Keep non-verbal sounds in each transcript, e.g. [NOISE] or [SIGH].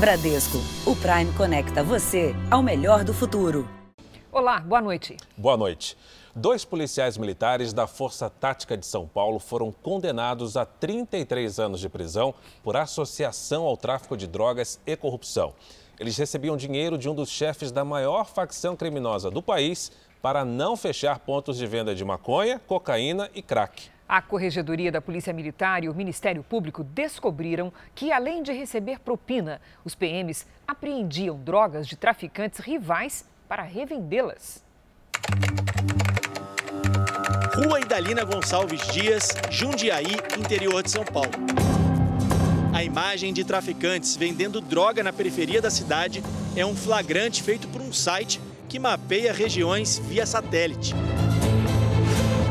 Bradesco, o Prime conecta você ao melhor do futuro. Olá, boa noite. Boa noite. Dois policiais militares da Força Tática de São Paulo foram condenados a 33 anos de prisão por associação ao tráfico de drogas e corrupção. Eles recebiam dinheiro de um dos chefes da maior facção criminosa do país para não fechar pontos de venda de maconha, cocaína e crack. A Corregedoria da Polícia Militar e o Ministério Público descobriram que, além de receber propina, os PMs apreendiam drogas de traficantes rivais para revendê-las. Rua Idalina Gonçalves Dias, Jundiaí, interior de São Paulo. A imagem de traficantes vendendo droga na periferia da cidade é um flagrante feito por um site que mapeia regiões via satélite.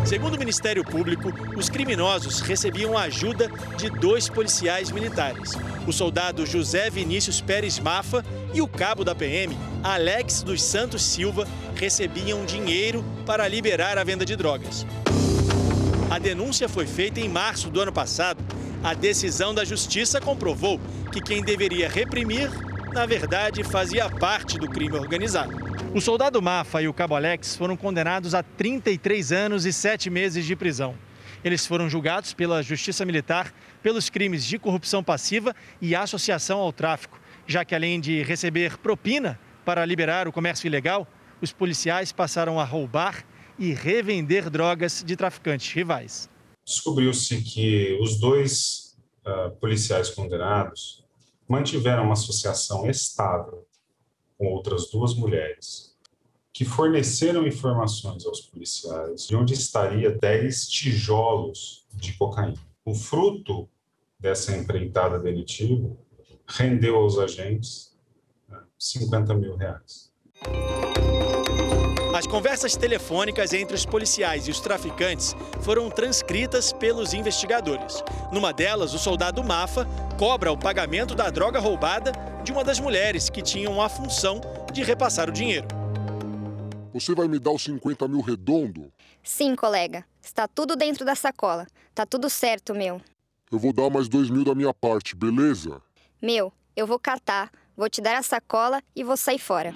Segundo o Ministério Público, os criminosos recebiam ajuda de dois policiais militares, o soldado José Vinícius Pérez Mafa e o cabo da PM, Alex dos Santos Silva, recebiam dinheiro para liberar a venda de drogas. A denúncia foi feita em março do ano passado. A decisão da Justiça comprovou que quem deveria reprimir, na verdade, fazia parte do crime organizado. O soldado Mafa e o cabo Alex foram condenados a 33 anos e 7 meses de prisão. Eles foram julgados pela Justiça Militar pelos crimes de corrupção passiva e associação ao tráfico, já que além de receber propina para liberar o comércio ilegal, os policiais passaram a roubar e revender drogas de traficantes rivais. Descobriu-se que os dois uh, policiais condenados mantiveram uma associação estável com outras duas mulheres, que forneceram informações aos policiais de onde estaria 10 tijolos de cocaína. O fruto dessa empreitada delitiva rendeu aos agentes 50 né, mil reais. As conversas telefônicas entre os policiais e os traficantes foram transcritas pelos investigadores. Numa delas, o soldado Mafa cobra o pagamento da droga roubada de uma das mulheres que tinham a função de repassar o dinheiro. Você vai me dar os 50 mil redondo? Sim, colega. Está tudo dentro da sacola. Tá tudo certo, meu. Eu vou dar mais dois mil da minha parte, beleza? Meu, eu vou catar, vou te dar a sacola e vou sair fora.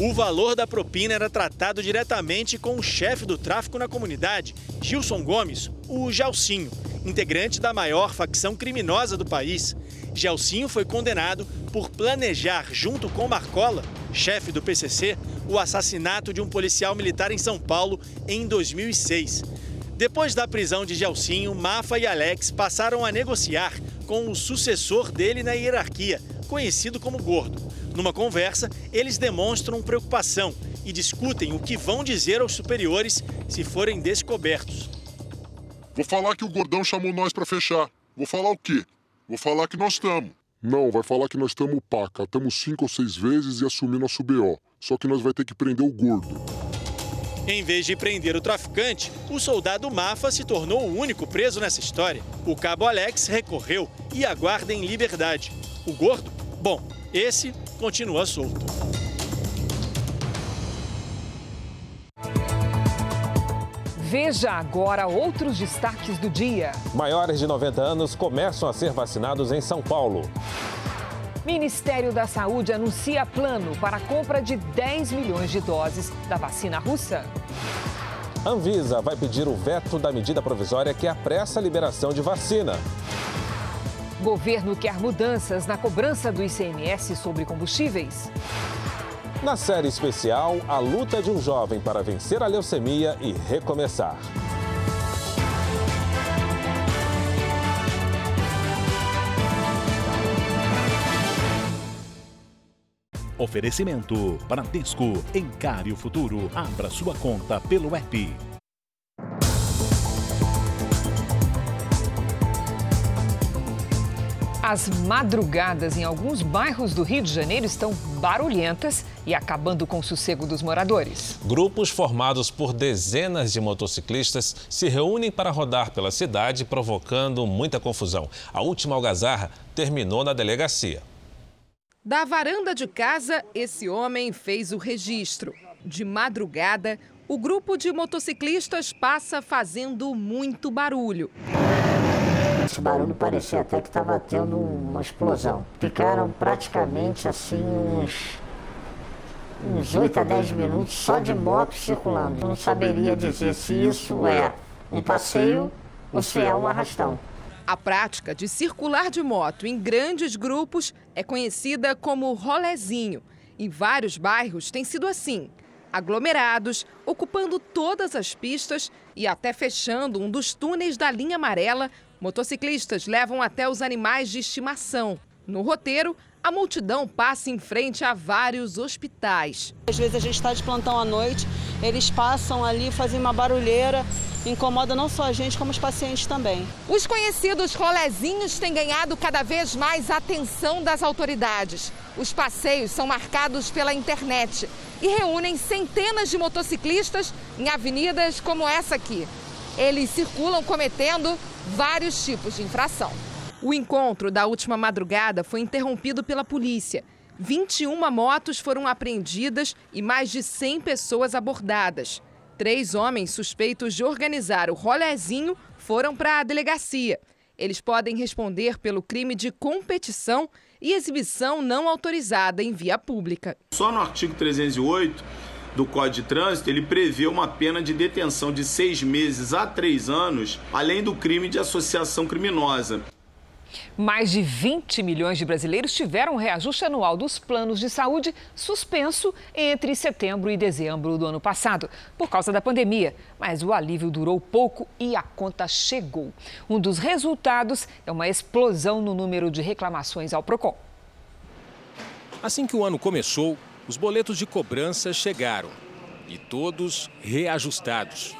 O valor da propina era tratado diretamente com o chefe do tráfico na comunidade, Gilson Gomes, o Jalcinho, integrante da maior facção criminosa do país. Gelcinho foi condenado por planejar, junto com Marcola, chefe do PCC, o assassinato de um policial militar em São Paulo em 2006. Depois da prisão de Gelcinho, Mafa e Alex passaram a negociar com o sucessor dele na hierarquia, conhecido como Gordo. Numa conversa, eles demonstram preocupação e discutem o que vão dizer aos superiores se forem descobertos. Vou falar que o gordão chamou nós para fechar. Vou falar o quê? Vou falar que nós estamos. Não, vai falar que nós estamos pá, catamos cinco ou seis vezes e assumir nosso BO. Só que nós vai ter que prender o gordo. Em vez de prender o traficante, o soldado Mafa se tornou o único preso nessa história. O cabo Alex recorreu e aguarda em liberdade. O gordo? Bom, esse continua solto. Veja agora outros destaques do dia. Maiores de 90 anos começam a ser vacinados em São Paulo. Ministério da Saúde anuncia plano para a compra de 10 milhões de doses da vacina russa. Anvisa vai pedir o veto da medida provisória que apressa a liberação de vacina. Governo quer mudanças na cobrança do ICMS sobre combustíveis. Na série especial, a luta de um jovem para vencer a leucemia e recomeçar. Oferecimento Bradesco. Encare o futuro. Abra sua conta pelo app. As madrugadas em alguns bairros do Rio de Janeiro estão barulhentas e acabando com o sossego dos moradores. Grupos formados por dezenas de motociclistas se reúnem para rodar pela cidade, provocando muita confusão. A última algazarra terminou na delegacia. Da varanda de casa, esse homem fez o registro. De madrugada, o grupo de motociclistas passa fazendo muito barulho. Esse barulho parecia até que estava tendo uma explosão. Ficaram praticamente assim uns uns 8 a 10 minutos só de moto circulando. Não saberia dizer se isso é um passeio ou se é um arrastão. A prática de circular de moto em grandes grupos é conhecida como rolezinho. Em vários bairros tem sido assim aglomerados, ocupando todas as pistas e até fechando um dos túneis da linha amarela, motociclistas levam até os animais de estimação. No roteiro, a multidão passa em frente a vários hospitais. Às vezes a gente está de plantão à noite, eles passam ali, fazem uma barulheira, incomoda não só a gente, como os pacientes também. Os conhecidos rolezinhos têm ganhado cada vez mais atenção das autoridades. Os passeios são marcados pela internet e reúnem centenas de motociclistas em avenidas como essa aqui. Eles circulam cometendo vários tipos de infração. O encontro da última madrugada foi interrompido pela polícia. 21 motos foram apreendidas e mais de 100 pessoas abordadas. Três homens suspeitos de organizar o rolezinho foram para a delegacia. Eles podem responder pelo crime de competição e exibição não autorizada em via pública. Só no artigo 308 do Código de Trânsito, ele prevê uma pena de detenção de seis meses a três anos, além do crime de associação criminosa. Mais de 20 milhões de brasileiros tiveram reajuste anual dos planos de saúde suspenso entre setembro e dezembro do ano passado, por causa da pandemia. Mas o alívio durou pouco e a conta chegou. Um dos resultados é uma explosão no número de reclamações ao PROCON. Assim que o ano começou, os boletos de cobrança chegaram e todos reajustados.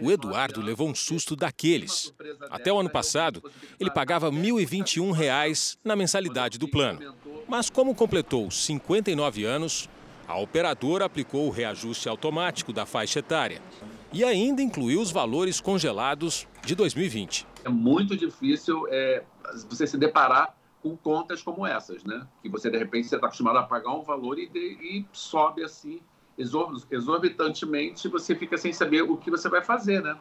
O Eduardo levou um susto daqueles. Até o ano passado, ele pagava R$ 1.021 na mensalidade do plano. Mas como completou 59 anos, a operadora aplicou o reajuste automático da faixa etária e ainda incluiu os valores congelados de 2020. É muito difícil é, você se deparar com contas como essas, né? Que você de repente está acostumado a pagar um valor e, de, e sobe assim exorbitantemente, você fica sem saber o que você vai fazer, né?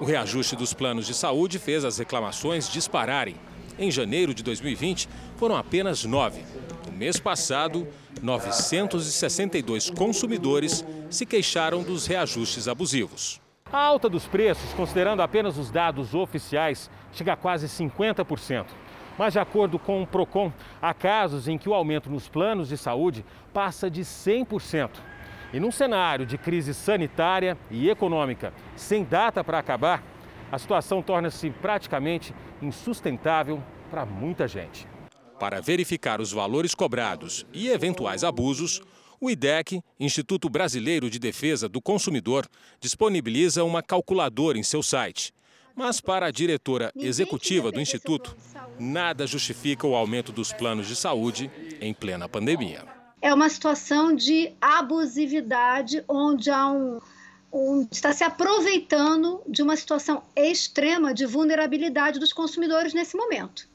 O reajuste dos planos de saúde fez as reclamações dispararem. Em janeiro de 2020, foram apenas nove. No mês passado, 962 consumidores se queixaram dos reajustes abusivos. A alta dos preços, considerando apenas os dados oficiais, chega a quase 50%. Mas, de acordo com o PROCON, há casos em que o aumento nos planos de saúde passa de 100%. E num cenário de crise sanitária e econômica sem data para acabar, a situação torna-se praticamente insustentável para muita gente. Para verificar os valores cobrados e eventuais abusos, o IDEC, Instituto Brasileiro de Defesa do Consumidor, disponibiliza uma calculadora em seu site. Mas para a diretora executiva do Instituto, nada justifica o aumento dos planos de saúde em plena pandemia é uma situação de abusividade, onde há um, um, está se aproveitando de uma situação extrema de vulnerabilidade dos consumidores nesse momento.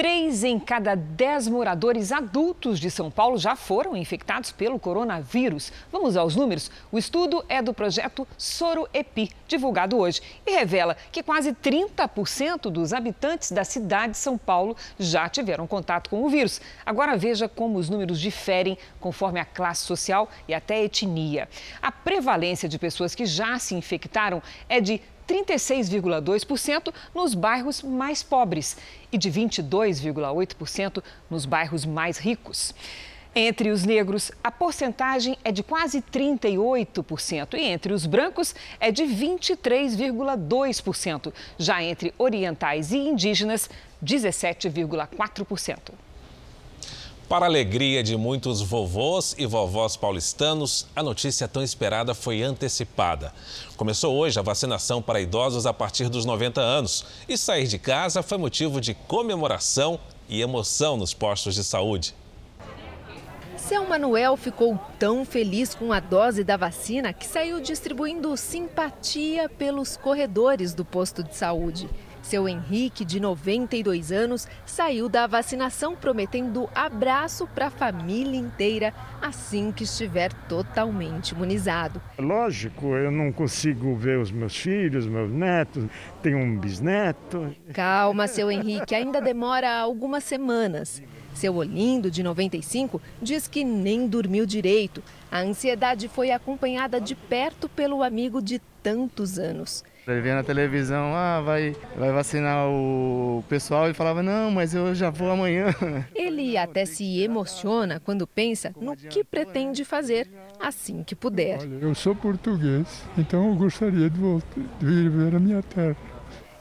Três em cada dez moradores adultos de São Paulo já foram infectados pelo coronavírus. Vamos aos números? O estudo é do projeto Soro-EPI, divulgado hoje, e revela que quase 30% dos habitantes da cidade de São Paulo já tiveram contato com o vírus. Agora veja como os números diferem conforme a classe social e até etnia. A prevalência de pessoas que já se infectaram é de 36,2% nos bairros mais pobres e de 22,8% nos bairros mais ricos. Entre os negros, a porcentagem é de quase 38% e entre os brancos é de 23,2%. Já entre orientais e indígenas, 17,4%. Para alegria de muitos vovôs e vovós paulistanos, a notícia tão esperada foi antecipada. Começou hoje a vacinação para idosos a partir dos 90 anos e sair de casa foi motivo de comemoração e emoção nos postos de saúde. Seu Manuel ficou tão feliz com a dose da vacina que saiu distribuindo simpatia pelos corredores do posto de saúde. Seu Henrique, de 92 anos, saiu da vacinação prometendo abraço para a família inteira assim que estiver totalmente imunizado. Lógico, eu não consigo ver os meus filhos, meus netos, tenho um bisneto. Calma, seu Henrique, ainda demora algumas semanas. Seu Olindo, de 95, diz que nem dormiu direito. A ansiedade foi acompanhada de perto pelo amigo de tantos anos. Ele via na televisão, ah, vai, vai vacinar o pessoal e falava, não, mas eu já vou amanhã. [LAUGHS] Ele até se emociona quando pensa no que pretende fazer assim que puder. Olha, eu sou português, então eu gostaria de, voltar, de vir ver a minha terra.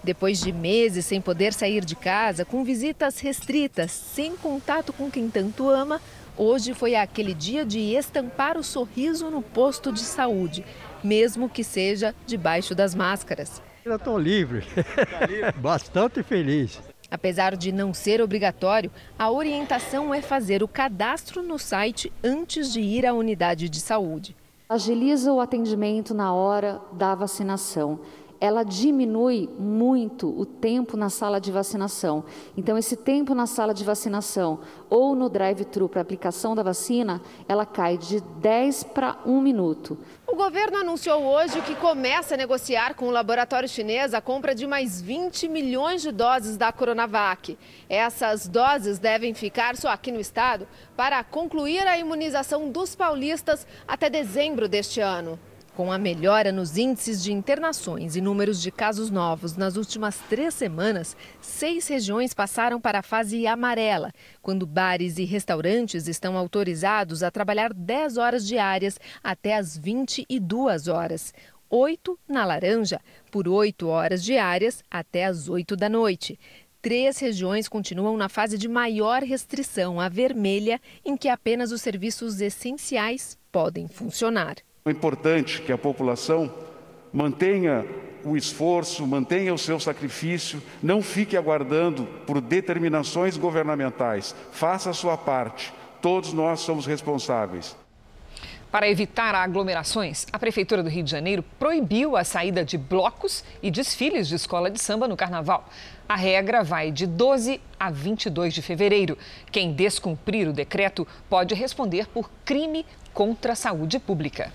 Depois de meses sem poder sair de casa, com visitas restritas, sem contato com quem tanto ama, hoje foi aquele dia de estampar o sorriso no posto de saúde, mesmo que seja debaixo das máscaras. Eu estou livre, [LAUGHS] bastante feliz. Apesar de não ser obrigatório, a orientação é fazer o cadastro no site antes de ir à unidade de saúde. Agiliza o atendimento na hora da vacinação ela diminui muito o tempo na sala de vacinação. Então, esse tempo na sala de vacinação ou no drive-thru para aplicação da vacina, ela cai de 10 para 1 minuto. O governo anunciou hoje que começa a negociar com o laboratório chinês a compra de mais 20 milhões de doses da Coronavac. Essas doses devem ficar só aqui no estado para concluir a imunização dos paulistas até dezembro deste ano. Com a melhora nos índices de internações e números de casos novos nas últimas três semanas, seis regiões passaram para a fase amarela, quando bares e restaurantes estão autorizados a trabalhar 10 horas diárias até as 22 horas. Oito na laranja, por 8 horas diárias até as 8 da noite. Três regiões continuam na fase de maior restrição, a vermelha, em que apenas os serviços essenciais podem funcionar. É importante que a população mantenha o esforço, mantenha o seu sacrifício, não fique aguardando por determinações governamentais. Faça a sua parte. Todos nós somos responsáveis. Para evitar aglomerações, a Prefeitura do Rio de Janeiro proibiu a saída de blocos e desfiles de escola de samba no carnaval. A regra vai de 12 a 22 de fevereiro. Quem descumprir o decreto pode responder por crime contra a saúde pública.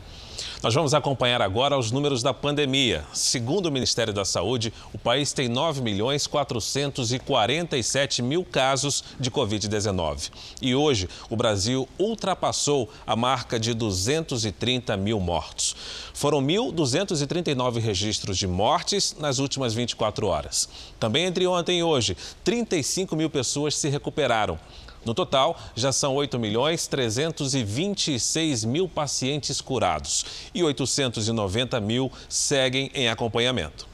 Nós vamos acompanhar agora os números da pandemia. Segundo o Ministério da Saúde, o país tem 9 milhões 447 mil casos de Covid-19. E hoje, o Brasil ultrapassou a marca de 230 mil mortos. Foram 1.239 registros de mortes nas últimas 24 horas. Também entre ontem e hoje, 35 mil pessoas se recuperaram. No total, já são 8 milhões 326 mil pacientes curados e 890 mil seguem em acompanhamento.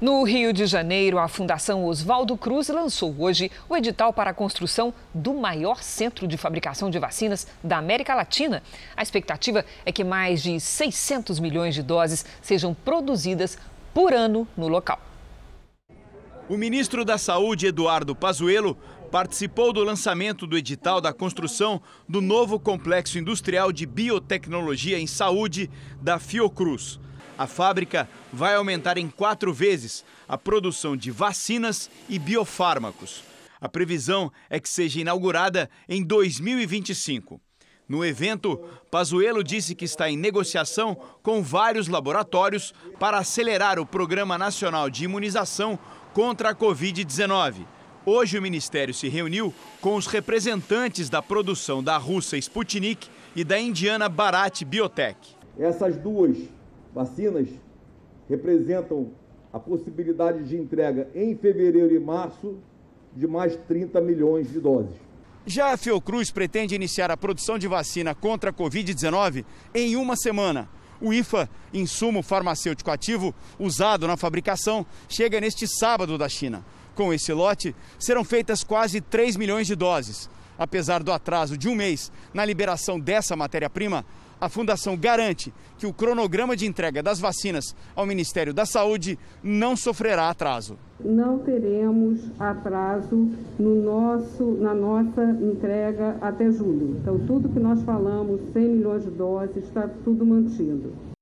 No Rio de Janeiro, a Fundação Oswaldo Cruz lançou hoje o edital para a construção do maior centro de fabricação de vacinas da América Latina. A expectativa é que mais de 600 milhões de doses sejam produzidas por ano no local. O ministro da Saúde, Eduardo Pazuello, participou do lançamento do edital da construção do novo complexo industrial de biotecnologia em saúde da Fiocruz. A fábrica vai aumentar em quatro vezes a produção de vacinas e biofármacos. A previsão é que seja inaugurada em 2025. No evento, Pazuello disse que está em negociação com vários laboratórios para acelerar o Programa Nacional de Imunização contra a Covid-19. Hoje o Ministério se reuniu com os representantes da produção da russa Sputnik e da indiana Bharat Biotech. Essas duas vacinas representam a possibilidade de entrega em fevereiro e março de mais 30 milhões de doses. Já a Fiocruz pretende iniciar a produção de vacina contra a Covid-19 em uma semana. O IFA, insumo farmacêutico ativo usado na fabricação, chega neste sábado da China. Com esse lote, serão feitas quase 3 milhões de doses. Apesar do atraso de um mês na liberação dessa matéria-prima, a Fundação garante que o cronograma de entrega das vacinas ao Ministério da Saúde não sofrerá atraso. Não teremos atraso no nosso, na nossa entrega até julho. Então, tudo que nós falamos, 100 milhões de doses, está tudo mantido.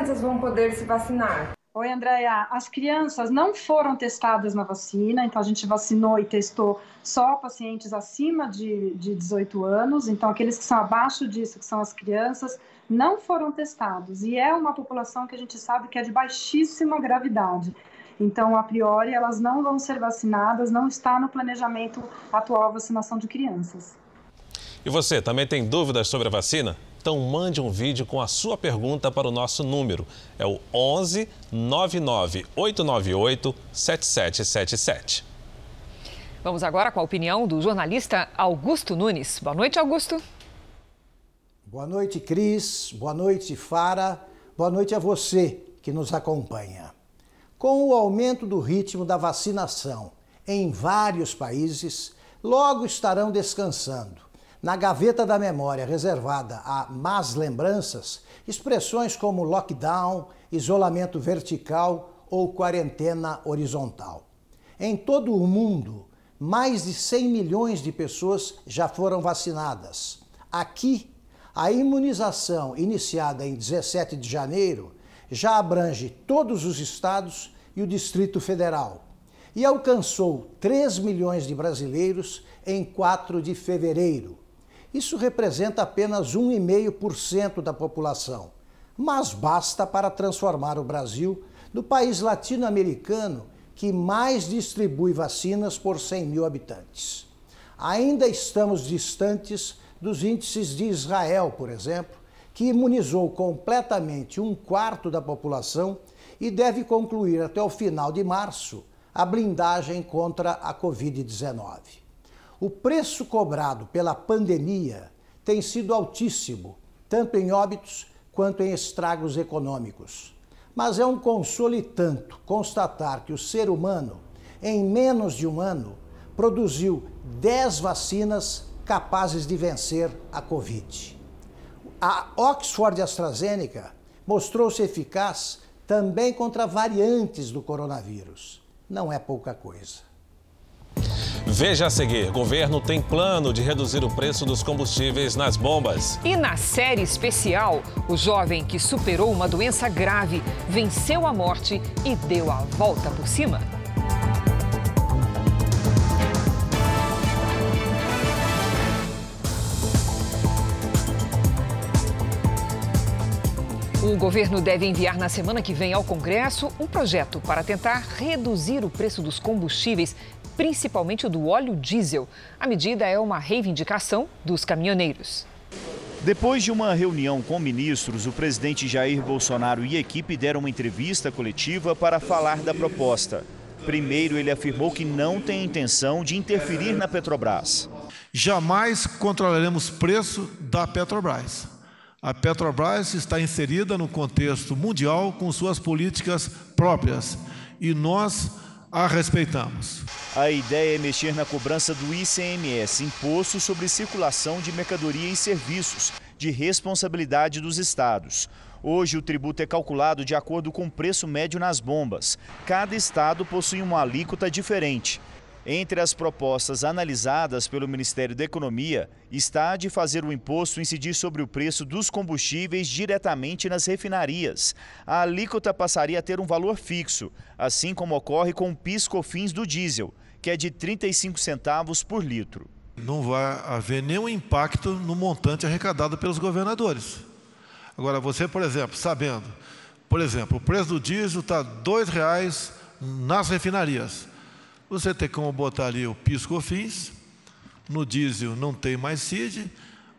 Crianças vão poder se vacinar? Oi, Andréia. As crianças não foram testadas na vacina, então a gente vacinou e testou só pacientes acima de, de 18 anos. Então, aqueles que são abaixo disso, que são as crianças, não foram testados. E é uma população que a gente sabe que é de baixíssima gravidade. Então, a priori, elas não vão ser vacinadas, não está no planejamento atual a vacinação de crianças. E você, também tem dúvidas sobre a vacina? Então mande um vídeo com a sua pergunta para o nosso número. É o 11 99 898 7777. Vamos agora com a opinião do jornalista Augusto Nunes. Boa noite, Augusto. Boa noite, Cris. Boa noite, Fara. Boa noite a você que nos acompanha. Com o aumento do ritmo da vacinação em vários países, logo estarão descansando na gaveta da memória reservada a más lembranças, expressões como lockdown, isolamento vertical ou quarentena horizontal. Em todo o mundo, mais de 100 milhões de pessoas já foram vacinadas. Aqui, a imunização iniciada em 17 de janeiro já abrange todos os estados e o Distrito Federal e alcançou 3 milhões de brasileiros em 4 de fevereiro, isso representa apenas 1,5% da população, mas basta para transformar o Brasil no país latino-americano que mais distribui vacinas por 100 mil habitantes. Ainda estamos distantes dos índices de Israel, por exemplo, que imunizou completamente um quarto da população e deve concluir até o final de março a blindagem contra a Covid-19. O preço cobrado pela pandemia tem sido altíssimo, tanto em óbitos quanto em estragos econômicos. Mas é um consolo e tanto constatar que o ser humano, em menos de um ano, produziu 10 vacinas capazes de vencer a Covid. A Oxford AstraZeneca mostrou-se eficaz também contra variantes do coronavírus. Não é pouca coisa. Veja a seguir: governo tem plano de reduzir o preço dos combustíveis nas bombas. E na série especial, o jovem que superou uma doença grave, venceu a morte e deu a volta por cima. O governo deve enviar na semana que vem ao Congresso um projeto para tentar reduzir o preço dos combustíveis principalmente o do óleo diesel. A medida é uma reivindicação dos caminhoneiros. Depois de uma reunião com ministros, o presidente Jair Bolsonaro e equipe deram uma entrevista coletiva para falar da proposta. Primeiro, ele afirmou que não tem intenção de interferir na Petrobras. Jamais controlaremos preço da Petrobras. A Petrobras está inserida no contexto mundial com suas políticas próprias e nós a respeitamos. A ideia é mexer na cobrança do ICMS, Imposto sobre Circulação de Mercadoria e Serviços, de responsabilidade dos estados. Hoje, o tributo é calculado de acordo com o preço médio nas bombas. Cada estado possui uma alíquota diferente. Entre as propostas analisadas pelo Ministério da Economia está a de fazer o imposto incidir sobre o preço dos combustíveis diretamente nas refinarias. A alíquota passaria a ter um valor fixo, assim como ocorre com o PIS/COFINS do diesel, que é de 35 centavos por litro. Não vai haver nenhum impacto no montante arrecadado pelos governadores. Agora, você, por exemplo, sabendo, por exemplo, o preço do diesel está R$ 2,00 nas refinarias. Você tem como botar ali o PIS/COFINS, no diesel não tem mais CID,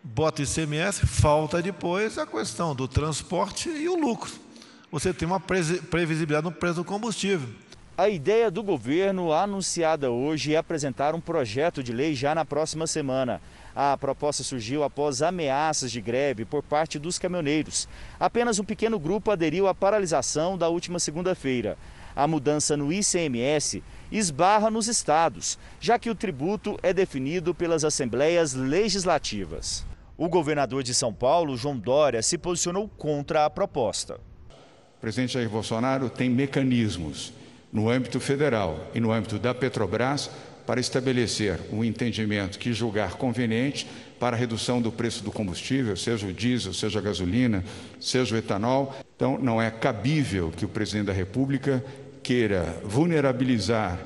bota ICMS, falta depois a questão do transporte e o lucro. Você tem uma previsibilidade no preço do combustível. A ideia do governo, anunciada hoje, é apresentar um projeto de lei já na próxima semana. A proposta surgiu após ameaças de greve por parte dos caminhoneiros. Apenas um pequeno grupo aderiu à paralisação da última segunda-feira. A mudança no ICMS esbarra nos estados, já que o tributo é definido pelas assembleias legislativas. O governador de São Paulo, João Dória, se posicionou contra a proposta. O presidente Jair Bolsonaro tem mecanismos no âmbito federal e no âmbito da Petrobras para estabelecer um entendimento que julgar conveniente para a redução do preço do combustível, seja o diesel, seja a gasolina, seja o etanol. Então, não é cabível que o presidente da República queira vulnerabilizar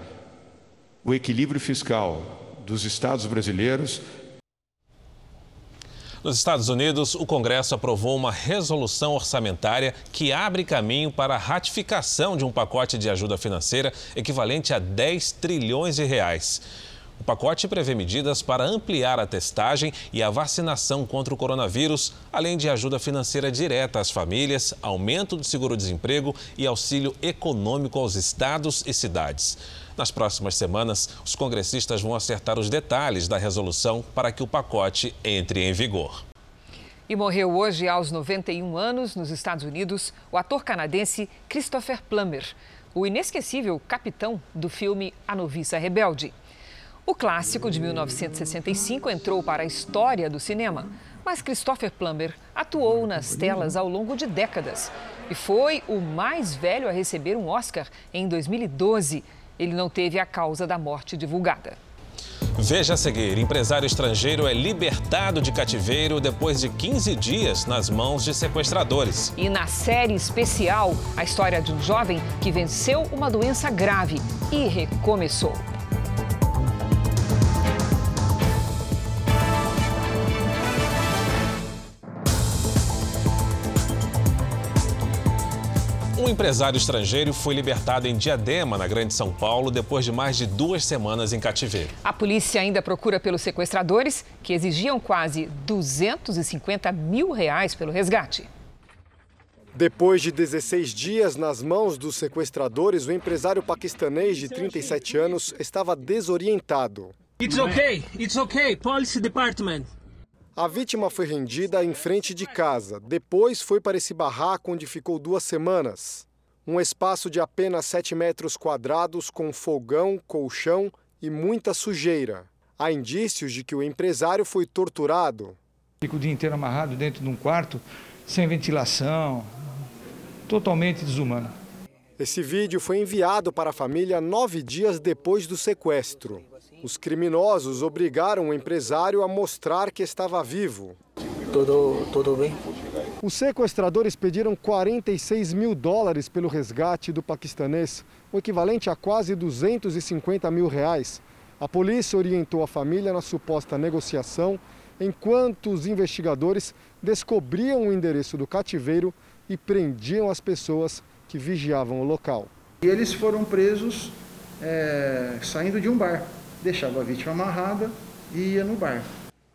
o equilíbrio fiscal dos estados brasileiros. Nos Estados Unidos, o Congresso aprovou uma resolução orçamentária que abre caminho para a ratificação de um pacote de ajuda financeira equivalente a 10 trilhões de reais. O pacote prevê medidas para ampliar a testagem e a vacinação contra o coronavírus, além de ajuda financeira direta às famílias, aumento do seguro-desemprego e auxílio econômico aos estados e cidades. Nas próximas semanas, os congressistas vão acertar os detalhes da resolução para que o pacote entre em vigor. E morreu hoje, aos 91 anos, nos Estados Unidos, o ator canadense Christopher Plummer, o inesquecível capitão do filme A Noviça Rebelde. O clássico de 1965 entrou para a história do cinema, mas Christopher Plummer atuou nas telas ao longo de décadas e foi o mais velho a receber um Oscar em 2012. Ele não teve a causa da morte divulgada. Veja a seguir: empresário estrangeiro é libertado de cativeiro depois de 15 dias nas mãos de sequestradores. E na série especial, a história de um jovem que venceu uma doença grave e recomeçou. Um empresário estrangeiro foi libertado em Diadema, na Grande São Paulo, depois de mais de duas semanas em cativeiro. A polícia ainda procura pelos sequestradores, que exigiam quase 250 mil reais pelo resgate. Depois de 16 dias nas mãos dos sequestradores, o empresário paquistanês de 37 anos estava desorientado. It's okay, it's okay, police department. A vítima foi rendida em frente de casa. Depois foi para esse barraco onde ficou duas semanas. Um espaço de apenas 7 metros quadrados com fogão, colchão e muita sujeira. Há indícios de que o empresário foi torturado. Fica o dia inteiro amarrado dentro de um quarto, sem ventilação, totalmente desumano. Esse vídeo foi enviado para a família nove dias depois do sequestro. Os criminosos obrigaram o empresário a mostrar que estava vivo. Tudo, tudo bem? Os sequestradores pediram 46 mil dólares pelo resgate do paquistanês, o equivalente a quase 250 mil reais. A polícia orientou a família na suposta negociação, enquanto os investigadores descobriam o endereço do cativeiro e prendiam as pessoas que vigiavam o local. E eles foram presos é, saindo de um bar deixava a vítima amarrada e ia no bar.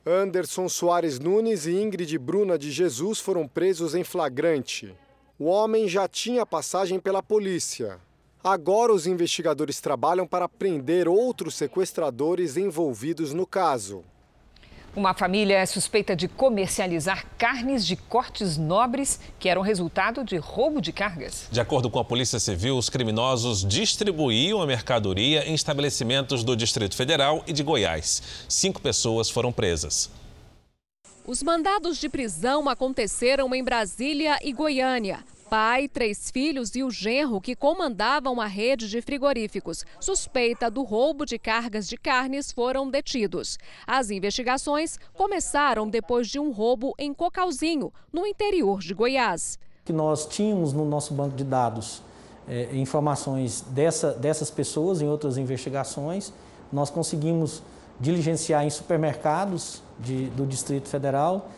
Anderson Soares Nunes e Ingrid Bruna de Jesus foram presos em flagrante. O homem já tinha passagem pela polícia. Agora os investigadores trabalham para prender outros sequestradores envolvidos no caso. Uma família é suspeita de comercializar carnes de cortes nobres que eram resultado de roubo de cargas. De acordo com a Polícia Civil, os criminosos distribuíam a mercadoria em estabelecimentos do Distrito Federal e de Goiás. Cinco pessoas foram presas. Os mandados de prisão aconteceram em Brasília e Goiânia pai, três filhos e o genro que comandavam a rede de frigoríficos, suspeita do roubo de cargas de carnes, foram detidos. As investigações começaram depois de um roubo em Cocalzinho, no interior de Goiás. Que nós tínhamos no nosso banco de dados é, informações dessa, dessas pessoas em outras investigações, nós conseguimos diligenciar em supermercados de, do Distrito Federal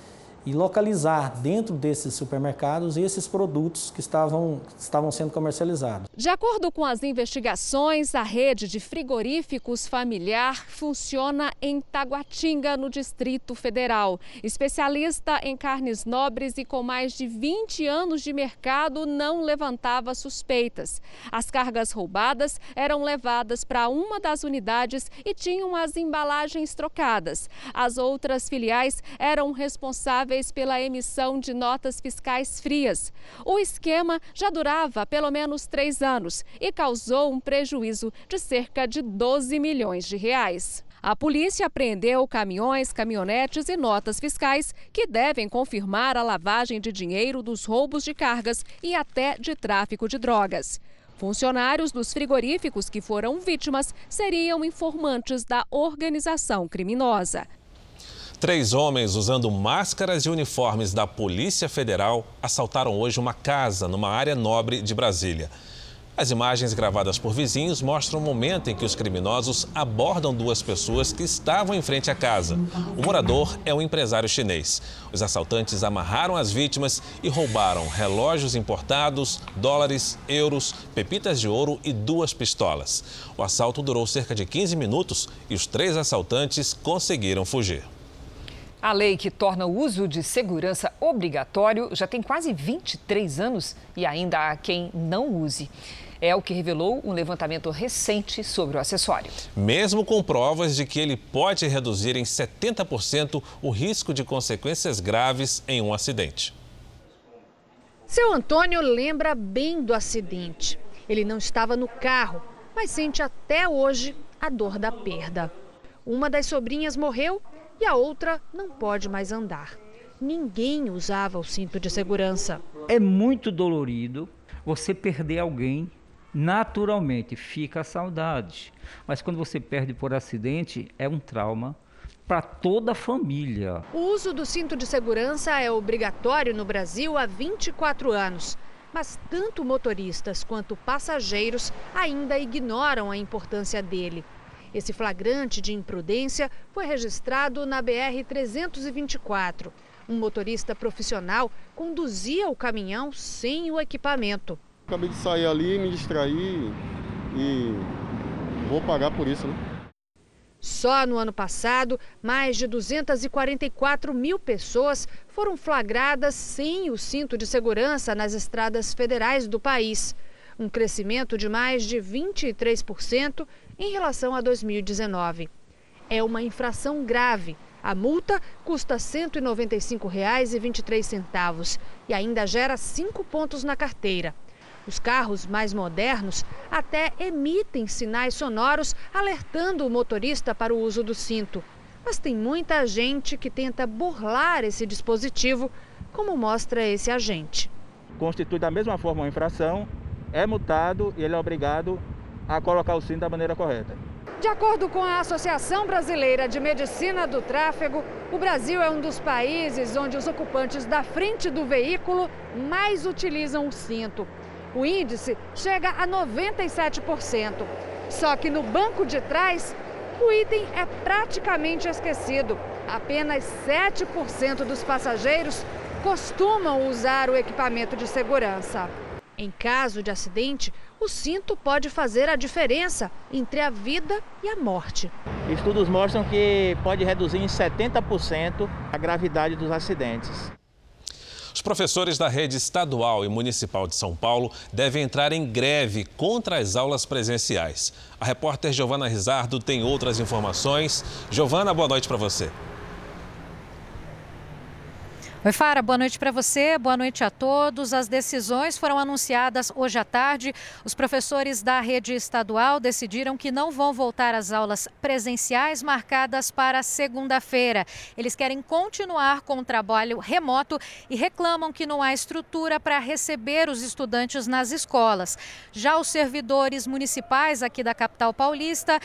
e localizar dentro desses supermercados esses produtos que estavam, estavam sendo comercializados. De acordo com as investigações, a rede de frigoríficos familiar funciona em Taguatinga, no Distrito Federal. Especialista em carnes nobres e com mais de 20 anos de mercado, não levantava suspeitas. As cargas roubadas eram levadas para uma das unidades e tinham as embalagens trocadas. As outras filiais eram responsáveis responsáveis pela emissão de notas fiscais frias. O esquema já durava pelo menos três anos e causou um prejuízo de cerca de 12 milhões de reais. A polícia apreendeu caminhões, caminhonetes e notas fiscais que devem confirmar a lavagem de dinheiro dos roubos de cargas e até de tráfico de drogas. Funcionários dos frigoríficos que foram vítimas seriam informantes da organização criminosa. Três homens usando máscaras e uniformes da Polícia Federal assaltaram hoje uma casa numa área nobre de Brasília. As imagens gravadas por vizinhos mostram o momento em que os criminosos abordam duas pessoas que estavam em frente à casa. O morador é um empresário chinês. Os assaltantes amarraram as vítimas e roubaram relógios importados, dólares, euros, pepitas de ouro e duas pistolas. O assalto durou cerca de 15 minutos e os três assaltantes conseguiram fugir. A lei que torna o uso de segurança obrigatório já tem quase 23 anos e ainda há quem não use. É o que revelou um levantamento recente sobre o acessório. Mesmo com provas de que ele pode reduzir em 70% o risco de consequências graves em um acidente. Seu Antônio lembra bem do acidente. Ele não estava no carro, mas sente até hoje a dor da perda. Uma das sobrinhas morreu e a outra não pode mais andar. Ninguém usava o cinto de segurança. É muito dolorido você perder alguém. Naturalmente fica a saudade, mas quando você perde por acidente é um trauma para toda a família. O uso do cinto de segurança é obrigatório no Brasil há 24 anos. Mas tanto motoristas quanto passageiros ainda ignoram a importância dele. Esse flagrante de imprudência foi registrado na BR-324. Um motorista profissional conduzia o caminhão sem o equipamento. Acabei de sair ali, me distrair e vou pagar por isso, né? Só no ano passado, mais de 244 mil pessoas foram flagradas sem o cinto de segurança nas estradas federais do país. Um crescimento de mais de 23% em relação a 2019. É uma infração grave. A multa custa R$ 195,23 e ainda gera cinco pontos na carteira. Os carros mais modernos até emitem sinais sonoros alertando o motorista para o uso do cinto. Mas tem muita gente que tenta burlar esse dispositivo, como mostra esse agente. Constitui da mesma forma uma infração, é multado e ele é obrigado a colocar o cinto da maneira correta. De acordo com a Associação Brasileira de Medicina do Tráfego, o Brasil é um dos países onde os ocupantes da frente do veículo mais utilizam o cinto. O índice chega a 97%. Só que no banco de trás, o item é praticamente esquecido. Apenas 7% dos passageiros costumam usar o equipamento de segurança. Em caso de acidente, o cinto pode fazer a diferença entre a vida e a morte. Estudos mostram que pode reduzir em 70% a gravidade dos acidentes. Os professores da rede estadual e municipal de São Paulo devem entrar em greve contra as aulas presenciais. A repórter Giovana Rizardo tem outras informações. Giovana, boa noite para você. Oi, Fara, boa noite para você, boa noite a todos. As decisões foram anunciadas hoje à tarde. Os professores da rede estadual decidiram que não vão voltar às aulas presenciais marcadas para segunda-feira. Eles querem continuar com o trabalho remoto e reclamam que não há estrutura para receber os estudantes nas escolas. Já os servidores municipais aqui da capital paulista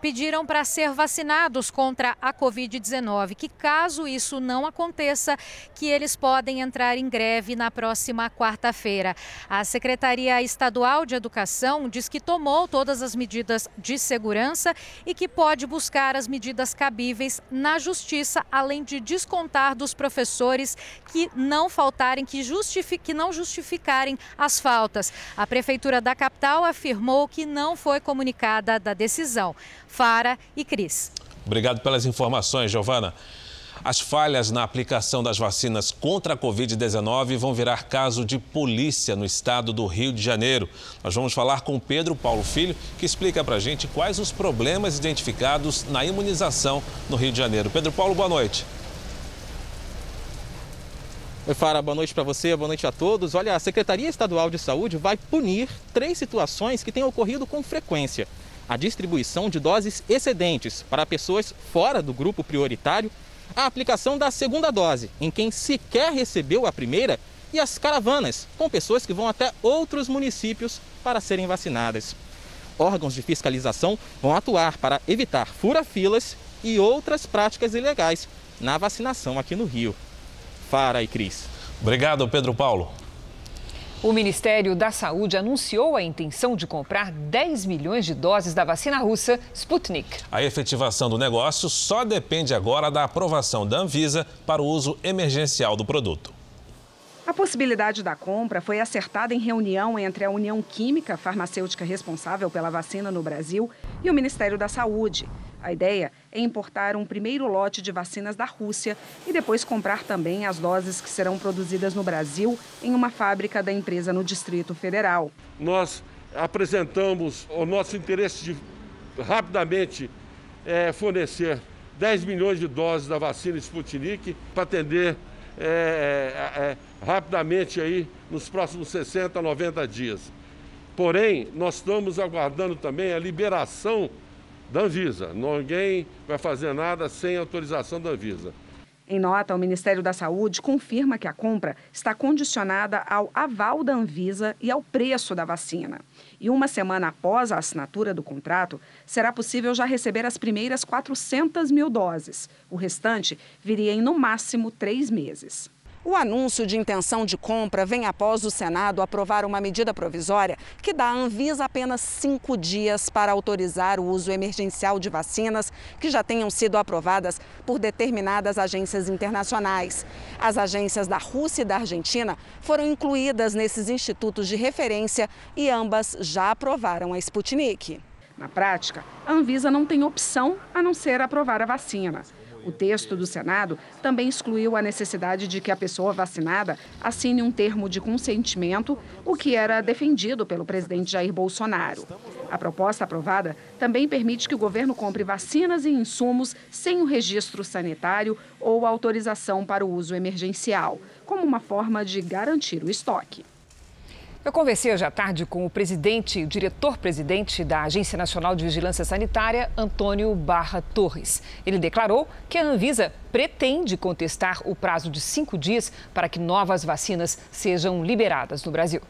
pediram para ser vacinados contra a Covid-19, que caso isso não aconteça, que eles podem entrar em greve na próxima quarta-feira. A Secretaria Estadual de Educação diz que tomou todas as medidas de segurança e que pode buscar as medidas cabíveis na justiça, além de descontar dos professores que não faltarem, que, que não justificarem as faltas. A Prefeitura da capital afirmou que não foi comunicada da decisão. Fara e Cris. Obrigado pelas informações, Giovana. As falhas na aplicação das vacinas contra a Covid-19 vão virar caso de polícia no estado do Rio de Janeiro. Nós vamos falar com Pedro Paulo Filho, que explica para a gente quais os problemas identificados na imunização no Rio de Janeiro. Pedro Paulo, boa noite. Oi, Fara, boa noite para você, boa noite a todos. Olha, a Secretaria Estadual de Saúde vai punir três situações que têm ocorrido com frequência a distribuição de doses excedentes para pessoas fora do grupo prioritário, a aplicação da segunda dose em quem sequer recebeu a primeira e as caravanas com pessoas que vão até outros municípios para serem vacinadas. Órgãos de fiscalização vão atuar para evitar fura-filas e outras práticas ilegais, na vacinação aqui no Rio. Fara e Cris. Obrigado, Pedro Paulo. O Ministério da Saúde anunciou a intenção de comprar 10 milhões de doses da vacina russa Sputnik. A efetivação do negócio só depende agora da aprovação da Anvisa para o uso emergencial do produto. A possibilidade da compra foi acertada em reunião entre a União Química, farmacêutica responsável pela vacina no Brasil, e o Ministério da Saúde. A ideia é importar um primeiro lote de vacinas da Rússia e depois comprar também as doses que serão produzidas no Brasil em uma fábrica da empresa no Distrito Federal. Nós apresentamos o nosso interesse de rapidamente é, fornecer 10 milhões de doses da vacina Sputnik para atender é, é, rapidamente aí nos próximos 60, 90 dias. Porém, nós estamos aguardando também a liberação da Anvisa. Ninguém vai fazer nada sem autorização da Anvisa. Em nota, o Ministério da Saúde confirma que a compra está condicionada ao aval da Anvisa e ao preço da vacina. E uma semana após a assinatura do contrato, será possível já receber as primeiras 400 mil doses. O restante viria em, no máximo, três meses. O anúncio de intenção de compra vem após o Senado aprovar uma medida provisória que dá à Anvisa apenas cinco dias para autorizar o uso emergencial de vacinas que já tenham sido aprovadas por determinadas agências internacionais. As agências da Rússia e da Argentina foram incluídas nesses institutos de referência e ambas já aprovaram a Sputnik. Na prática, a Anvisa não tem opção a não ser aprovar a vacina. O texto do Senado também excluiu a necessidade de que a pessoa vacinada assine um termo de consentimento, o que era defendido pelo presidente Jair Bolsonaro. A proposta aprovada também permite que o governo compre vacinas e insumos sem o registro sanitário ou autorização para o uso emergencial, como uma forma de garantir o estoque. Eu conversei hoje à tarde com o presidente, o diretor-presidente da Agência Nacional de Vigilância Sanitária, Antônio Barra Torres. Ele declarou que a Anvisa pretende contestar o prazo de cinco dias para que novas vacinas sejam liberadas no Brasil.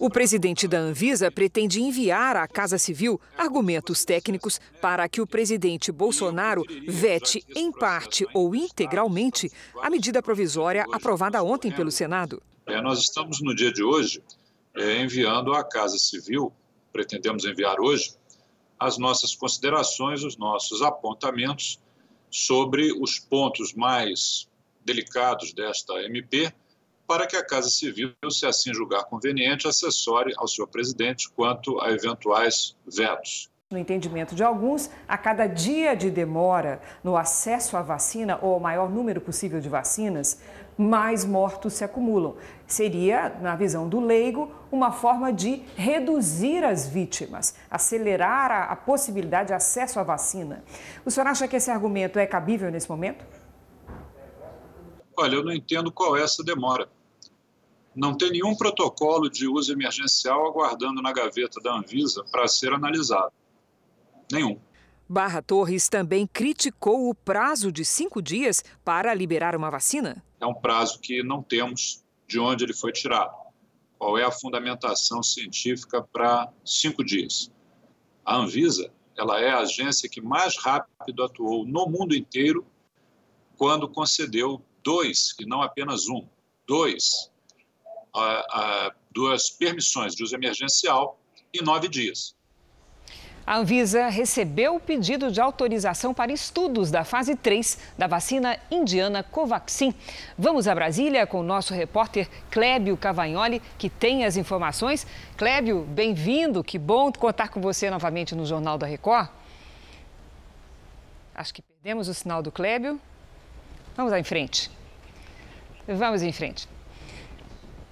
O presidente da Anvisa pretende enviar à Casa Civil argumentos técnicos para que o presidente Bolsonaro vete, em parte ou integralmente, a medida provisória aprovada ontem pelo Senado. É, nós estamos no dia de hoje é, enviando à Casa Civil, pretendemos enviar hoje, as nossas considerações, os nossos apontamentos sobre os pontos mais delicados desta MP, para que a Casa Civil, se assim julgar conveniente, assessore ao senhor presidente quanto a eventuais vetos. No entendimento de alguns, a cada dia de demora no acesso à vacina ou ao maior número possível de vacinas, mais mortos se acumulam. Seria, na visão do leigo, uma forma de reduzir as vítimas, acelerar a, possibilidade de acesso à vacina. O senhor acha que esse argumento é cabível nesse momento? Olha, eu não entendo qual é essa demora. Não tem nenhum protocolo de uso emergencial aguardando na gaveta da Anvisa para ser analisado. Nenhum. Barra Torres também criticou o prazo de cinco dias para liberar uma vacina. É um prazo que não temos de onde ele foi tirado. Qual é a fundamentação científica para cinco dias? A Anvisa ela é a agência que mais rápido atuou no mundo inteiro quando concedeu dois, e não apenas um, dois, a, a, duas permissões de uso emergencial em nove dias. A Anvisa recebeu o pedido de autorização para estudos da fase 3 da vacina indiana Covaxin. Vamos a Brasília com o nosso repórter Clébio Cavagnoli, que tem as informações. Clébio, bem-vindo, que bom contar com você novamente no Jornal da Record. Acho que perdemos o sinal do Clébio. Vamos em frente. Vamos em frente.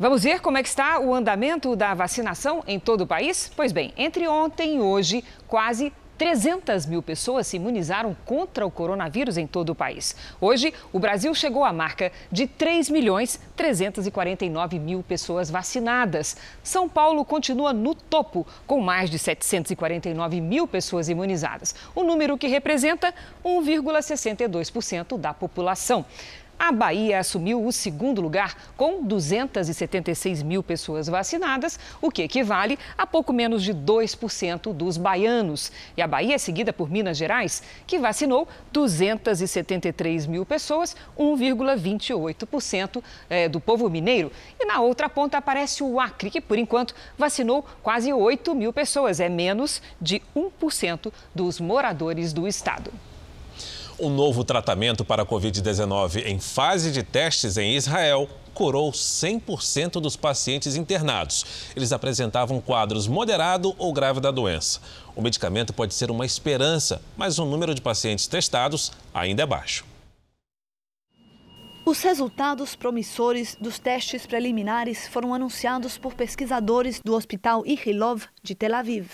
Vamos ver como é que está o andamento da vacinação em todo o país? Pois bem, entre ontem e hoje, quase 300 mil pessoas se imunizaram contra o coronavírus em todo o país. Hoje, o Brasil chegou à marca de 3 milhões 349 mil pessoas vacinadas. São Paulo continua no topo, com mais de 749 mil pessoas imunizadas, um número que representa 1,62% da população. A Bahia assumiu o segundo lugar com 276 mil pessoas vacinadas, o que equivale a pouco menos de 2% dos baianos. E a Bahia é seguida por Minas Gerais, que vacinou 273 mil pessoas, 1,28% eh, do povo mineiro. E na outra ponta aparece o Acre, que por enquanto vacinou quase 8 mil pessoas, é menos de 1% dos moradores do estado. Um novo tratamento para a Covid-19 em fase de testes em Israel curou 100% dos pacientes internados. Eles apresentavam quadros moderado ou grave da doença. O medicamento pode ser uma esperança, mas o número de pacientes testados ainda é baixo. Os resultados promissores dos testes preliminares foram anunciados por pesquisadores do Hospital Ichilov de Tel Aviv.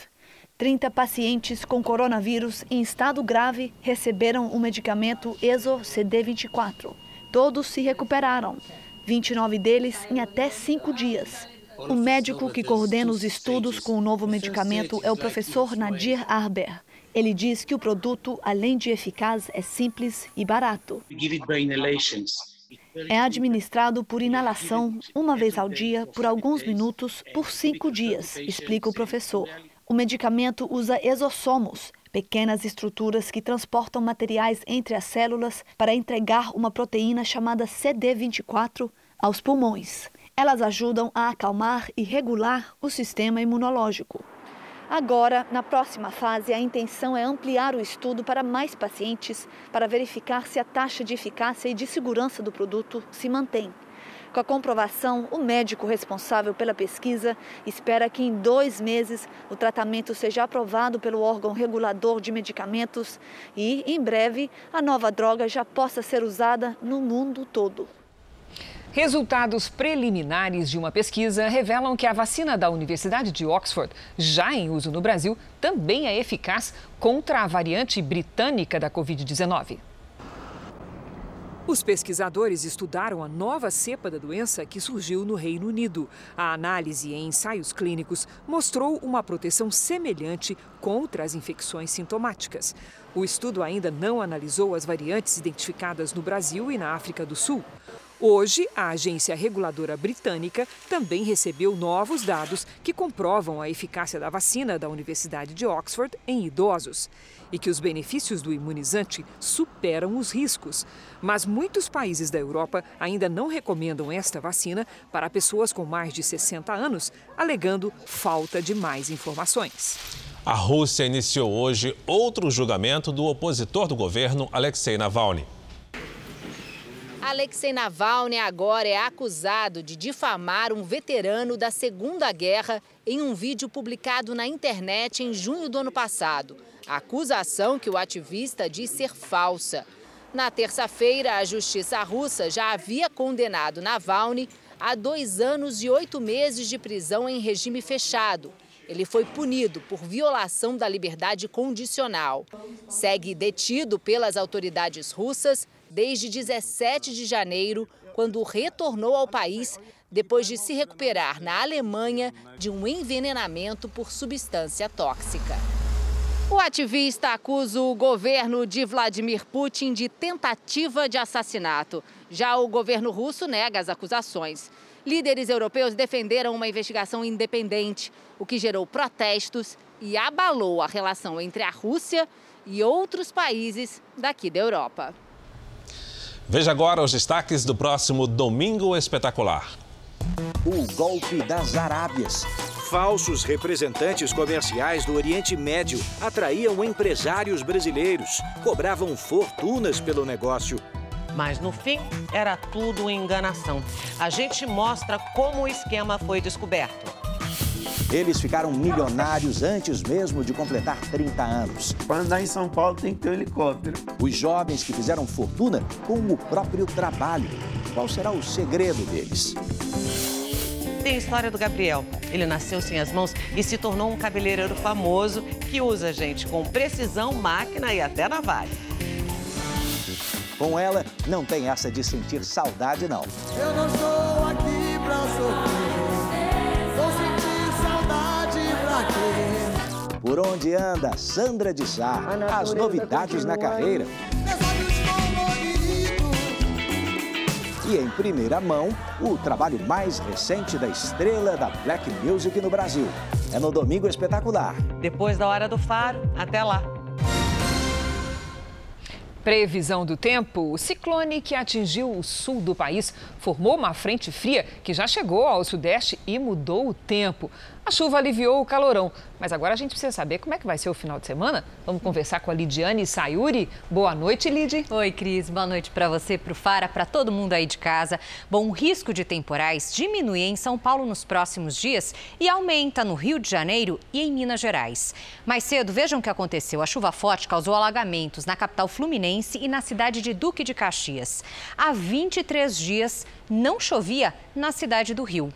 30 pacientes com coronavírus em estado grave receberam o medicamento ESO-CD24. Todos se recuperaram, 29 deles em até cinco dias. O médico que coordena os estudos com o novo medicamento é o professor Nadir Arber. Ele diz que o produto, além de eficaz, é simples e barato. É administrado por inalação, uma vez ao dia, por alguns minutos, por cinco dias, explica o professor. O medicamento usa exossomos, pequenas estruturas que transportam materiais entre as células para entregar uma proteína chamada CD24 aos pulmões. Elas ajudam a acalmar e regular o sistema imunológico. Agora, na próxima fase, a intenção é ampliar o estudo para mais pacientes para verificar se a taxa de eficácia e de segurança do produto se mantém. Com a comprovação, o médico responsável pela pesquisa espera que em dois meses o tratamento seja aprovado pelo órgão regulador de medicamentos e, em breve, a nova droga já possa ser usada no mundo todo. Resultados preliminares de uma pesquisa revelam que a vacina da Universidade de Oxford, já em uso no Brasil, também é eficaz contra a variante britânica da Covid-19. Os pesquisadores estudaram a nova cepa da doença que surgiu no Reino Unido. A análise em ensaios clínicos mostrou uma proteção semelhante contra as infecções sintomáticas. O estudo ainda não analisou as variantes identificadas no Brasil e na África do Sul. Hoje, a agência reguladora britânica também recebeu novos dados que comprovam a eficácia da vacina da Universidade de Oxford em idosos e que os benefícios do imunizante superam os riscos. Mas muitos países da Europa ainda não recomendam esta vacina para pessoas com mais de 60 anos, alegando falta de mais informações. A Rússia iniciou hoje outro julgamento do opositor do governo, Alexei Navalny. Alexei Navalny agora é acusado de difamar um veterano da Segunda Guerra em um vídeo publicado na internet em junho do ano passado. A acusação que o ativista diz ser falsa. Na terça-feira, a justiça russa já havia condenado Navalny a dois anos e oito meses de prisão em regime fechado. Ele foi punido por violação da liberdade condicional. Segue detido pelas autoridades russas desde 17 de janeiro, quando retornou ao país depois de se recuperar na Alemanha de um envenenamento por substância tóxica. O ativista acusa o governo de Vladimir Putin de tentativa de assassinato. Já o governo russo nega as acusações. Líderes europeus defenderam uma investigação independente, o que gerou protestos e abalou a relação entre a Rússia e outros países daqui da Europa. Veja agora os destaques do próximo Domingo Espetacular. O golpe das Arábias. Falsos representantes comerciais do Oriente Médio atraíam empresários brasileiros, cobravam fortunas pelo negócio. Mas no fim, era tudo enganação. A gente mostra como o esquema foi descoberto. Eles ficaram milionários antes mesmo de completar 30 anos. Para andar em São Paulo tem que ter um helicóptero. Os jovens que fizeram fortuna com o próprio trabalho. Qual será o segredo deles? Tem a história do Gabriel. Ele nasceu sem as mãos e se tornou um cabeleireiro famoso que usa gente com precisão, máquina e até navalha. Com ela, não tem essa de sentir saudade, não. Eu não estou aqui pra sofrer, Por onde anda Sandra de Sá, as novidades na carreira. E em primeira mão, o trabalho mais recente da estrela da Black Music no Brasil. É no Domingo Espetacular. Depois da hora do faro, até lá. Previsão do tempo: o ciclone que atingiu o sul do país formou uma frente fria que já chegou ao sudeste e mudou o tempo. A chuva aliviou o calorão, mas agora a gente precisa saber como é que vai ser o final de semana. Vamos conversar com a Lidiane Sayuri. Boa noite, Lid. Oi, Cris. Boa noite para você, para o Fara, para todo mundo aí de casa. Bom, o risco de temporais diminui em São Paulo nos próximos dias e aumenta no Rio de Janeiro e em Minas Gerais. Mais cedo, vejam o que aconteceu. A chuva forte causou alagamentos na capital fluminense e na cidade de Duque de Caxias. Há 23 dias não chovia na cidade do Rio.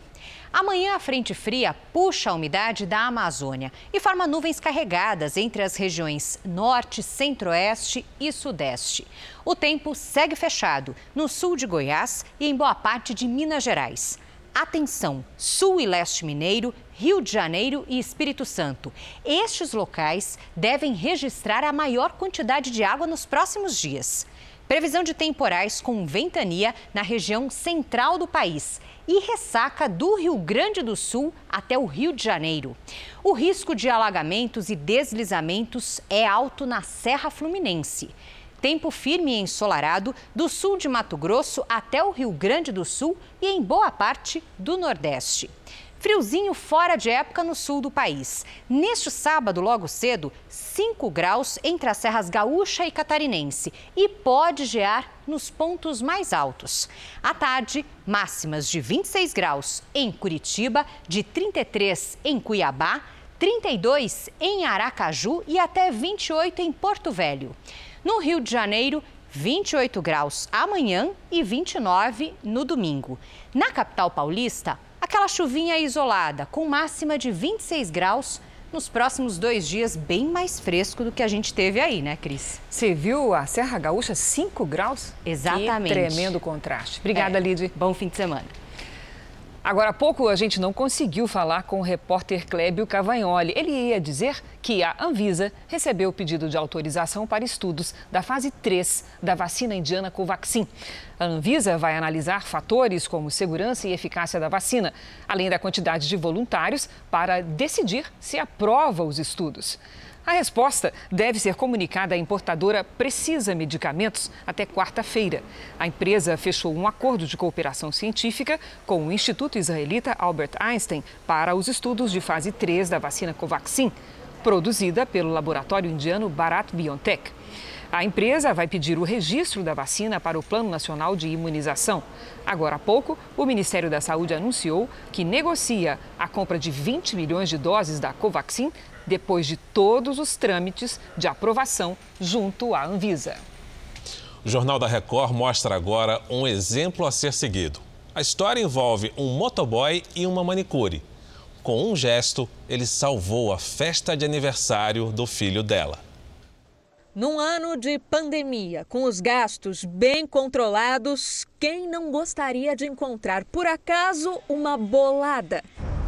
Amanhã, a frente fria puxa a umidade da Amazônia e forma nuvens carregadas entre as regiões norte, centro-oeste e sudeste. O tempo segue fechado no sul de Goiás e em boa parte de Minas Gerais. Atenção, sul e leste mineiro, Rio de Janeiro e Espírito Santo. Estes locais devem registrar a maior quantidade de água nos próximos dias. Previsão de temporais com ventania na região central do país e ressaca do Rio Grande do Sul até o Rio de Janeiro. O risco de alagamentos e deslizamentos é alto na Serra Fluminense. Tempo firme e ensolarado do sul de Mato Grosso até o Rio Grande do Sul e em boa parte do Nordeste. Friozinho fora de época no sul do país. Neste sábado, logo cedo, 5 graus entre as serras gaúcha e catarinense e pode gear nos pontos mais altos. À tarde, máximas de 26 graus em Curitiba, de 33 em Cuiabá, 32 em Aracaju e até 28 em Porto Velho. No Rio de Janeiro, 28 graus amanhã e 29 no domingo. Na capital paulista, Aquela chuvinha isolada, com máxima de 26 graus, nos próximos dois dias, bem mais fresco do que a gente teve aí, né, Cris? Você viu a Serra Gaúcha 5 graus? Exatamente. Que tremendo contraste. Obrigada, é. Lidy. Bom fim de semana. Agora há pouco a gente não conseguiu falar com o repórter Clébio Cavagnoli. Ele ia dizer que a Anvisa recebeu o pedido de autorização para estudos da fase 3 da vacina indiana Covaxin. A Anvisa vai analisar fatores como segurança e eficácia da vacina, além da quantidade de voluntários, para decidir se aprova os estudos. A resposta deve ser comunicada à importadora Precisa Medicamentos até quarta-feira. A empresa fechou um acordo de cooperação científica com o Instituto Israelita Albert Einstein para os estudos de fase 3 da vacina Covaxin, produzida pelo laboratório indiano Bharat Biotech. A empresa vai pedir o registro da vacina para o Plano Nacional de Imunização. Agora há pouco, o Ministério da Saúde anunciou que negocia a compra de 20 milhões de doses da Covaxin depois de todos os trâmites de aprovação junto à Anvisa. O Jornal da Record mostra agora um exemplo a ser seguido. A história envolve um motoboy e uma manicure. Com um gesto, ele salvou a festa de aniversário do filho dela. Num ano de pandemia, com os gastos bem controlados, quem não gostaria de encontrar, por acaso, uma bolada?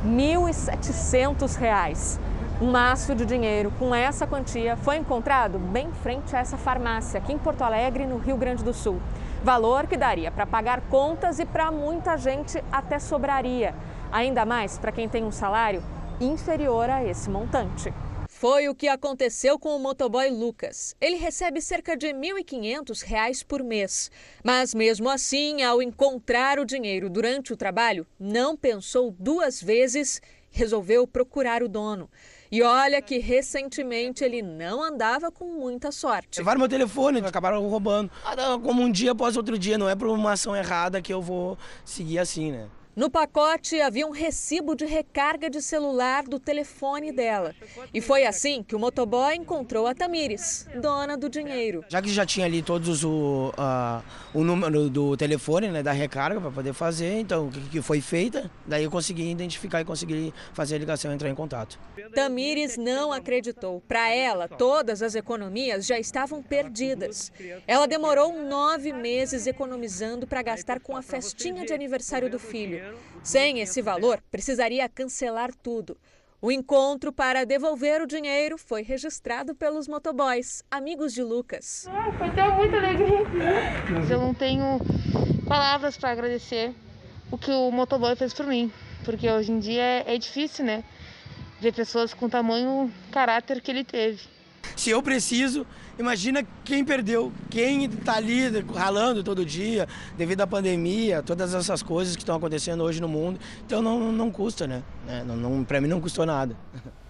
R$ 1.700. Um maço de dinheiro com essa quantia foi encontrado bem em frente a essa farmácia, aqui em Porto Alegre, no Rio Grande do Sul. Valor que daria para pagar contas e para muita gente até sobraria. Ainda mais para quem tem um salário inferior a esse montante. Foi o que aconteceu com o motoboy Lucas. Ele recebe cerca de R$ 1.500 por mês. Mas mesmo assim, ao encontrar o dinheiro durante o trabalho, não pensou duas vezes, resolveu procurar o dono. E olha que recentemente ele não andava com muita sorte. Levaram meu telefone, acabaram roubando. Ah, como um dia após outro dia, não é por uma ação errada que eu vou seguir assim, né? No pacote havia um recibo de recarga de celular do telefone dela. E foi assim que o motoboy encontrou a Tamires, dona do dinheiro. Já que já tinha ali todos o, uh, o número do telefone, né, da recarga para poder fazer, então o que foi feita, daí eu consegui identificar e consegui fazer a ligação e entrar em contato. Tamires não acreditou. Para ela, todas as economias já estavam perdidas. Ela demorou nove meses economizando para gastar com a festinha de aniversário do filho. Sem esse valor, precisaria cancelar tudo. O encontro para devolver o dinheiro foi registrado pelos motoboys, amigos de Lucas. Ai, foi ter muita alegria. Eu não tenho palavras para agradecer o que o motoboy fez por mim, porque hoje em dia é, é difícil, né? Ver pessoas com tamanho caráter que ele teve. Se eu preciso, imagina quem perdeu, quem está ali ralando todo dia, devido à pandemia, todas essas coisas que estão acontecendo hoje no mundo. Então não, não custa, né? É, não, não, Para mim não custou nada. [LAUGHS]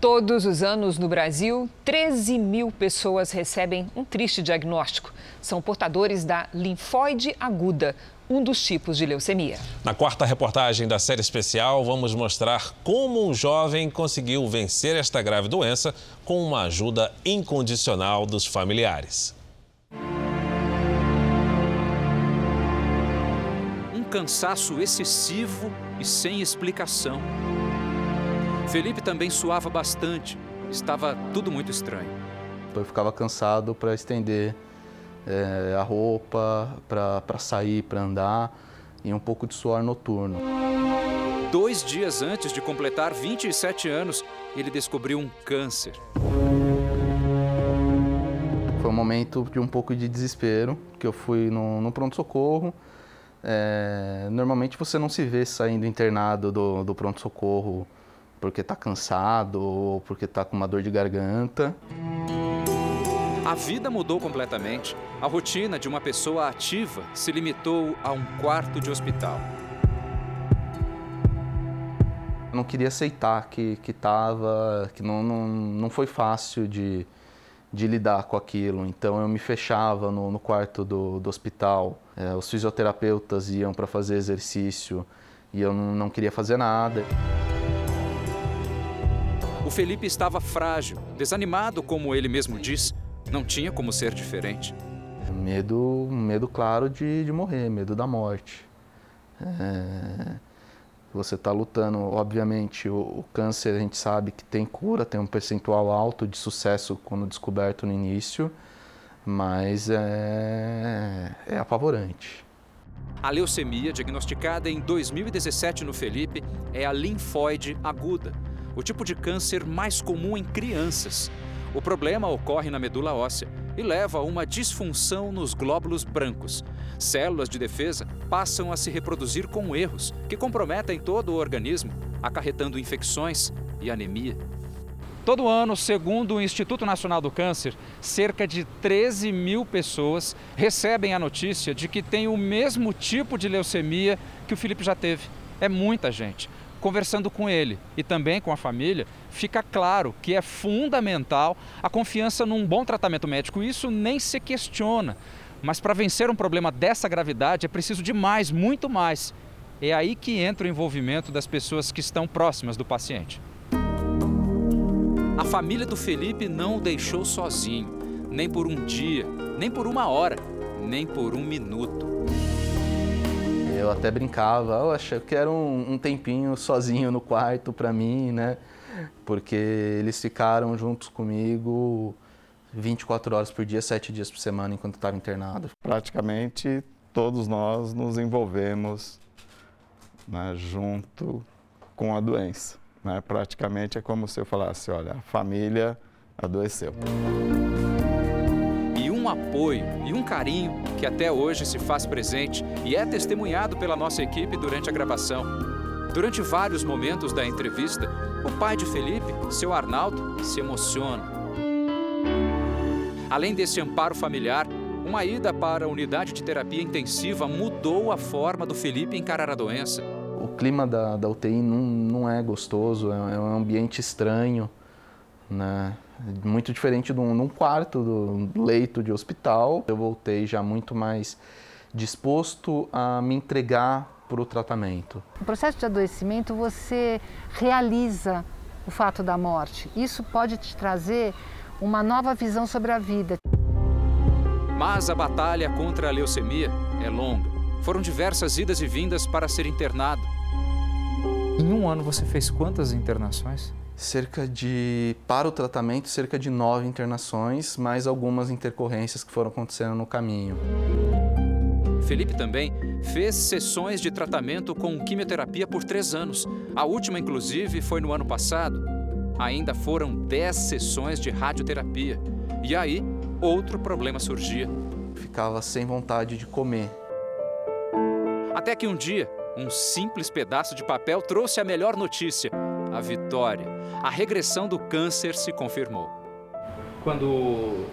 Todos os anos no Brasil, 13 mil pessoas recebem um triste diagnóstico. São portadores da linfóide aguda, um dos tipos de leucemia. Na quarta reportagem da série especial, vamos mostrar como um jovem conseguiu vencer esta grave doença com uma ajuda incondicional dos familiares. Um cansaço excessivo e sem explicação. Felipe também suava bastante, estava tudo muito estranho. Eu ficava cansado para estender é, a roupa, para sair, para andar e um pouco de suor noturno. Dois dias antes de completar 27 anos, ele descobriu um câncer. Foi um momento de um pouco de desespero, que eu fui no, no pronto-socorro. É, normalmente você não se vê saindo internado do, do pronto-socorro porque está cansado ou porque está com uma dor de garganta. A vida mudou completamente. A rotina de uma pessoa ativa se limitou a um quarto de hospital. Eu não queria aceitar que que tava, que não, não, não foi fácil de, de lidar com aquilo. Então eu me fechava no, no quarto do, do hospital. É, os fisioterapeutas iam para fazer exercício e eu não, não queria fazer nada. O Felipe estava frágil, desanimado, como ele mesmo diz. Não tinha como ser diferente. Medo, medo claro de, de morrer, medo da morte. É, você está lutando, obviamente, o, o, câncer a gente sabe que tem cura, tem um percentual alto de sucesso quando descoberto no início, mas é, é apavorante. A leucemia, diagnosticada em 2017 no Felipe, é a linfóide aguda, o tipo de câncer mais comum em crianças. O problema ocorre na medula óssea e leva a uma disfunção nos glóbulos brancos. Células de defesa passam a se reproduzir com erros que comprometem todo o organismo, acarretando infecções e anemia. Todo ano, segundo o Instituto Nacional do Câncer, cerca de 13 mil pessoas recebem a notícia de que tem o mesmo tipo de leucemia que o Felipe já teve. É muita gente conversando com ele e também com a família, fica claro que é fundamental a confiança num bom tratamento médico. Isso nem se questiona. Mas para vencer um problema dessa gravidade é preciso de mais, muito mais. É aí que entra o envolvimento das pessoas que estão próximas do paciente. A família do Felipe não o deixou sozinho, nem por um dia, nem por uma hora, nem por um minuto. Eu até brincava, eu achei que era um, um tempinho sozinho no quarto para mim, né? Porque eles ficaram juntos comigo 24 horas por dia, 7 dias por semana enquanto estava internado. Praticamente todos nós nos envolvemos né, junto com a doença. Né? Praticamente é como se eu falasse, olha, a família adoeceu um apoio e um carinho que até hoje se faz presente e é testemunhado pela nossa equipe durante a gravação. Durante vários momentos da entrevista, o pai de Felipe, seu Arnaldo, se emociona. Além desse amparo familiar, uma ida para a unidade de terapia intensiva mudou a forma do Felipe encarar a doença. O clima da, da UTI não, não é gostoso, é, é um ambiente estranho, né? Muito diferente de um, de um quarto do leito de hospital. Eu voltei já muito mais disposto a me entregar para o tratamento. No processo de adoecimento, você realiza o fato da morte. Isso pode te trazer uma nova visão sobre a vida. Mas a batalha contra a leucemia é longa. Foram diversas idas e vindas para ser internado. Em um ano você fez quantas internações? Cerca de, para o tratamento, cerca de nove internações, mais algumas intercorrências que foram acontecendo no caminho. Felipe também fez sessões de tratamento com quimioterapia por três anos. A última, inclusive, foi no ano passado. Ainda foram dez sessões de radioterapia. E aí, outro problema surgia. Ficava sem vontade de comer. Até que um dia, um simples pedaço de papel trouxe a melhor notícia: a vitória. A regressão do câncer se confirmou. Quando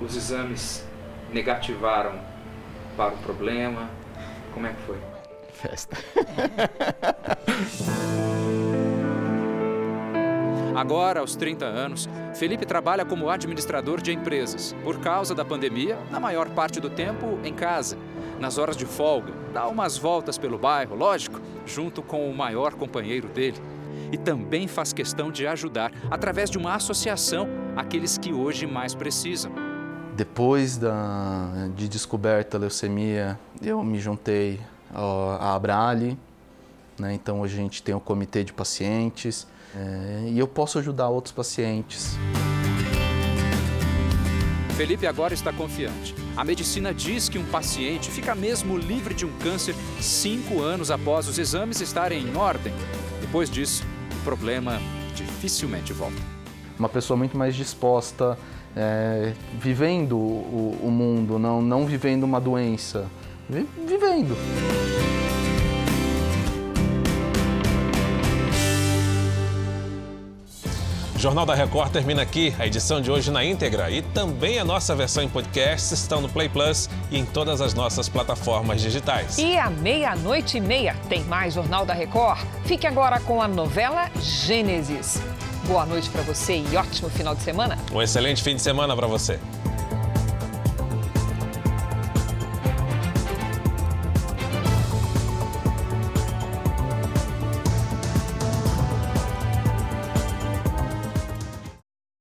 os exames negativaram para o problema, como é que foi? Festa. Agora, aos 30 anos, Felipe trabalha como administrador de empresas. Por causa da pandemia, na maior parte do tempo em casa. Nas horas de folga, dá umas voltas pelo bairro, lógico, junto com o maior companheiro dele. E também faz questão de ajudar, através de uma associação, aqueles que hoje mais precisam. Depois da, de descoberta da leucemia, eu me juntei à Abrali, né? então hoje a gente tem o comitê de pacientes é, e eu posso ajudar outros pacientes. Felipe agora está confiante. A medicina diz que um paciente fica mesmo livre de um câncer cinco anos após os exames estarem em ordem. Depois disso, problema dificilmente volta. Uma pessoa muito mais disposta, é, vivendo o, o, mundo, não, não vivendo uma doença, Vi, vivendo. Jornal da Record termina aqui. A edição de hoje na íntegra e também a nossa versão em podcast estão no Play Plus e em todas as nossas plataformas digitais. E à meia-noite e meia tem mais Jornal da Record. Fique agora com a novela Gênesis. Boa noite para você e ótimo final de semana. Um excelente fim de semana para você.